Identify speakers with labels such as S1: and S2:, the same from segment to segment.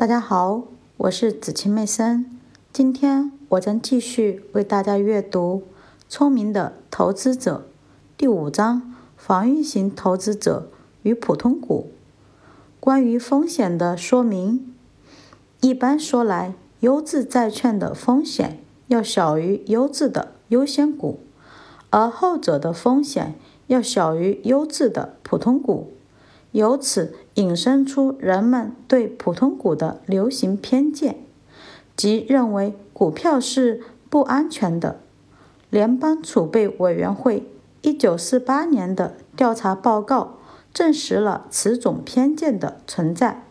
S1: 大家好，我是子清妹森。今天我将继续为大家阅读《聪明的投资者》第五章：防御型投资者与普通股。关于风险的说明，一般说来，优质债券的风险要小于优质的优先股，而后者的风险要小于优质的普通股。由此引申出人们对普通股的流行偏见，即认为股票是不安全的。联邦储备委员会一九四八年的调查报告证实了此种偏见的存在。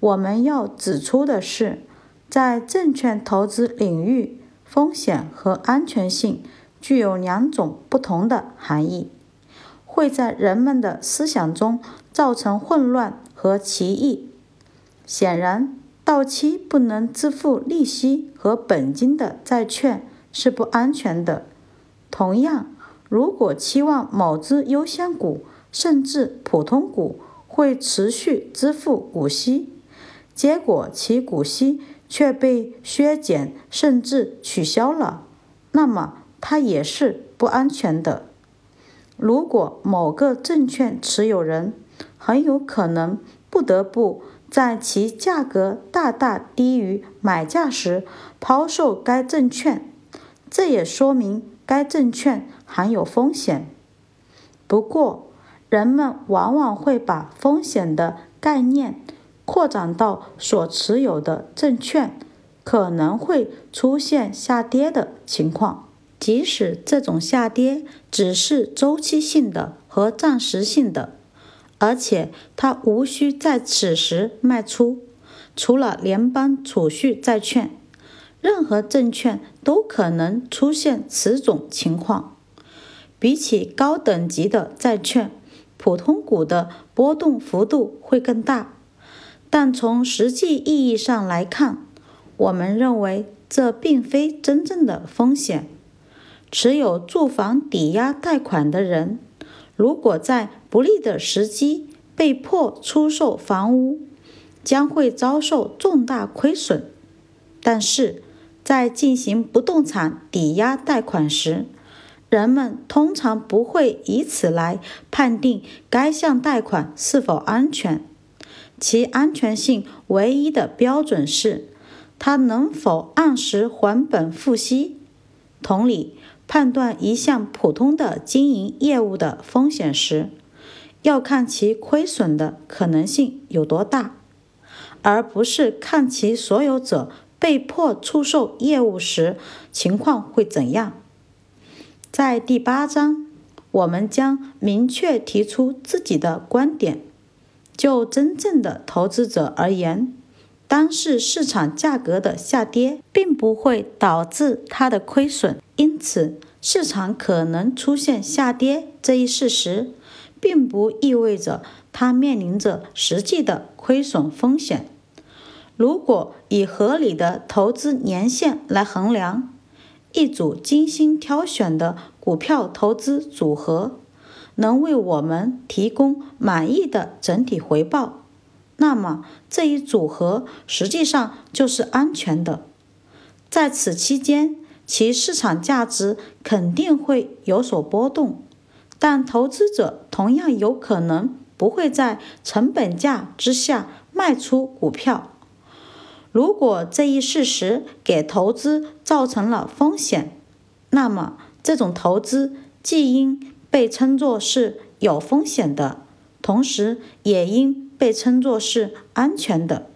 S1: 我们要指出的是，在证券投资领域，风险和安全性具有两种不同的含义。会在人们的思想中造成混乱和歧义。显然，到期不能支付利息和本金的债券是不安全的。同样，如果期望某只优先股甚至普通股会持续支付股息，结果其股息却被削减甚至取消了，那么它也是不安全的。如果某个证券持有人很有可能不得不在其价格大大低于买价时抛售该证券，这也说明该证券含有风险。不过，人们往往会把风险的概念扩展到所持有的证券可能会出现下跌的情况。即使这种下跌只是周期性的和暂时性的，而且它无需在此时卖出，除了联邦储蓄债券，任何证券都可能出现此种情况。比起高等级的债券，普通股的波动幅度会更大，但从实际意义上来看，我们认为这并非真正的风险。持有住房抵押贷款的人，如果在不利的时机被迫出售房屋，将会遭受重大亏损。但是，在进行不动产抵押贷款时，人们通常不会以此来判定该项贷款是否安全。其安全性唯一的标准是，它能否按时还本付息。同理。判断一项普通的经营业务的风险时，要看其亏损的可能性有多大，而不是看其所有者被迫出售业务时情况会怎样。在第八章，我们将明确提出自己的观点。就真正的投资者而言，单是市场价格的下跌，并不会导致他的亏损。因此，市场可能出现下跌这一事实，并不意味着它面临着实际的亏损风险。如果以合理的投资年限来衡量，一组精心挑选的股票投资组合能为我们提供满意的整体回报，那么这一组合实际上就是安全的。在此期间，其市场价值肯定会有所波动，但投资者同样有可能不会在成本价之下卖出股票。如果这一事实给投资造成了风险，那么这种投资既应被称作是有风险的，同时也应被称作是安全的。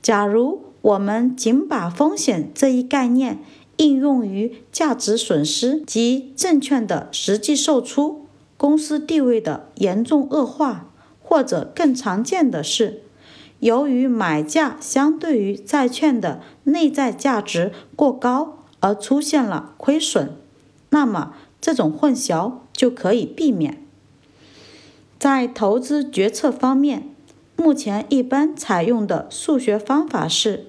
S1: 假如我们仅把风险这一概念，应用于价值损失及证券的实际售出、公司地位的严重恶化，或者更常见的是，由于买价相对于债券的内在价值过高而出现了亏损，那么这种混淆就可以避免。在投资决策方面，目前一般采用的数学方法是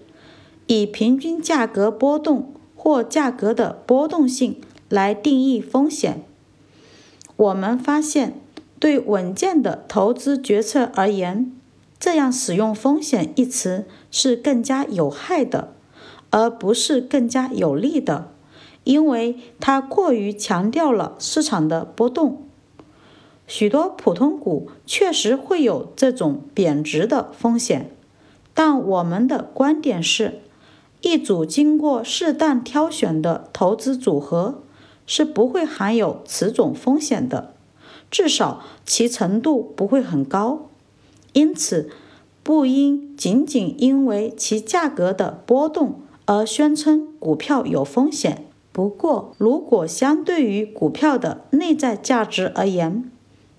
S1: 以平均价格波动。或价格的波动性来定义风险。我们发现，对稳健的投资决策而言，这样使用“风险”一词是更加有害的，而不是更加有利的，因为它过于强调了市场的波动。许多普通股确实会有这种贬值的风险，但我们的观点是，一组经过适当挑选的投资组合是不会含有此种风险的，至少其程度不会很高。因此，不应仅仅因为其价格的波动而宣称股票有风险。不过，如果相对于股票的内在价值而言，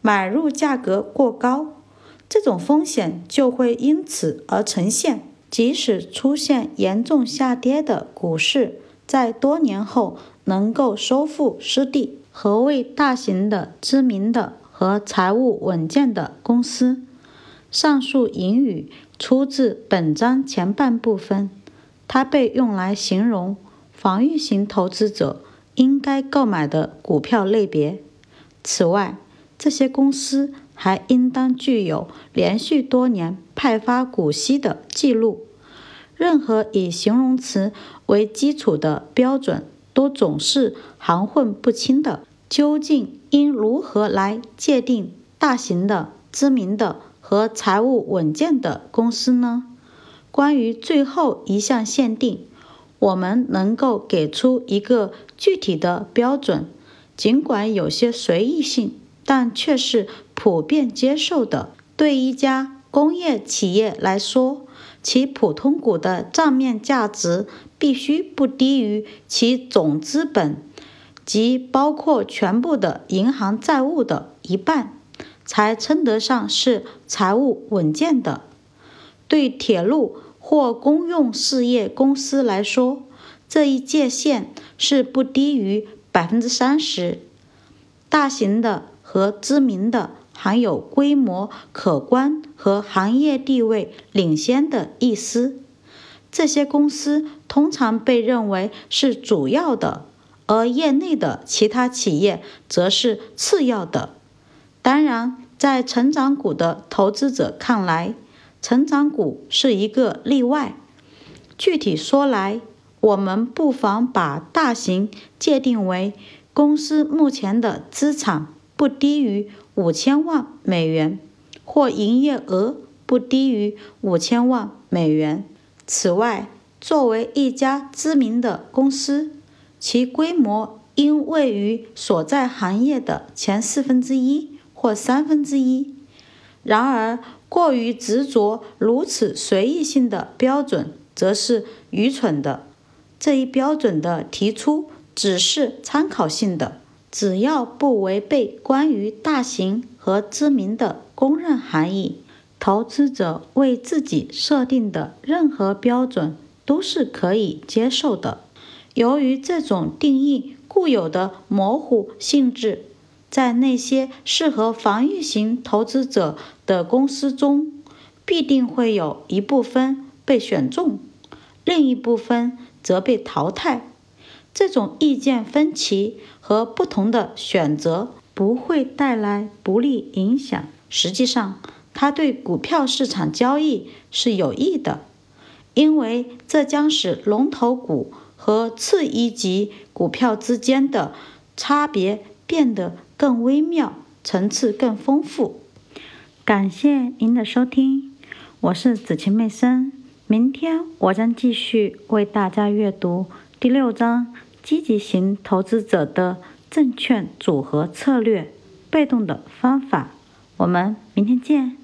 S1: 买入价格过高，这种风险就会因此而呈现。即使出现严重下跌的股市，在多年后能够收复失地。何谓大型的、知名的和财务稳健的公司？上述引语出自本章前半部分，它被用来形容防御型投资者应该购买的股票类别。此外，这些公司还应当具有连续多年派发股息的记录。任何以形容词为基础的标准都总是含混不清的。究竟应如何来界定大型的、知名的和财务稳健的公司呢？关于最后一项限定，我们能够给出一个具体的标准，尽管有些随意性。但却是普遍接受的。对一家工业企业来说，其普通股的账面价值必须不低于其总资本，即包括全部的银行债务的一半，才称得上是财务稳健的。对铁路或公用事业公司来说，这一界限是不低于百分之三十。大型的。和知名的含有规模可观和行业地位领先的意思。这些公司通常被认为是主要的，而业内的其他企业则是次要的。当然，在成长股的投资者看来，成长股是一个例外。具体说来，我们不妨把大型界定为公司目前的资产。不低于五千万美元，或营业额不低于五千万美元。此外，作为一家知名的公司，其规模应位于所在行业的前四分之一或三分之一。然而，过于执着如此随意性的标准，则是愚蠢的。这一标准的提出只是参考性的。只要不违背关于大型和知名的公认含义，投资者为自己设定的任何标准都是可以接受的。由于这种定义固有的模糊性质，在那些适合防御型投资者的公司中，必定会有一部分被选中，另一部分则被淘汰。这种意见分歧和不同的选择不会带来不利影响。实际上，它对股票市场交易是有益的，因为这将使龙头股和次一级股票之间的差别变得更微妙，层次更丰富。感谢您的收听，我是子晴妹生。明天我将继续为大家阅读。第六章：积极型投资者的证券组合策略，被动的方法。我们明天见。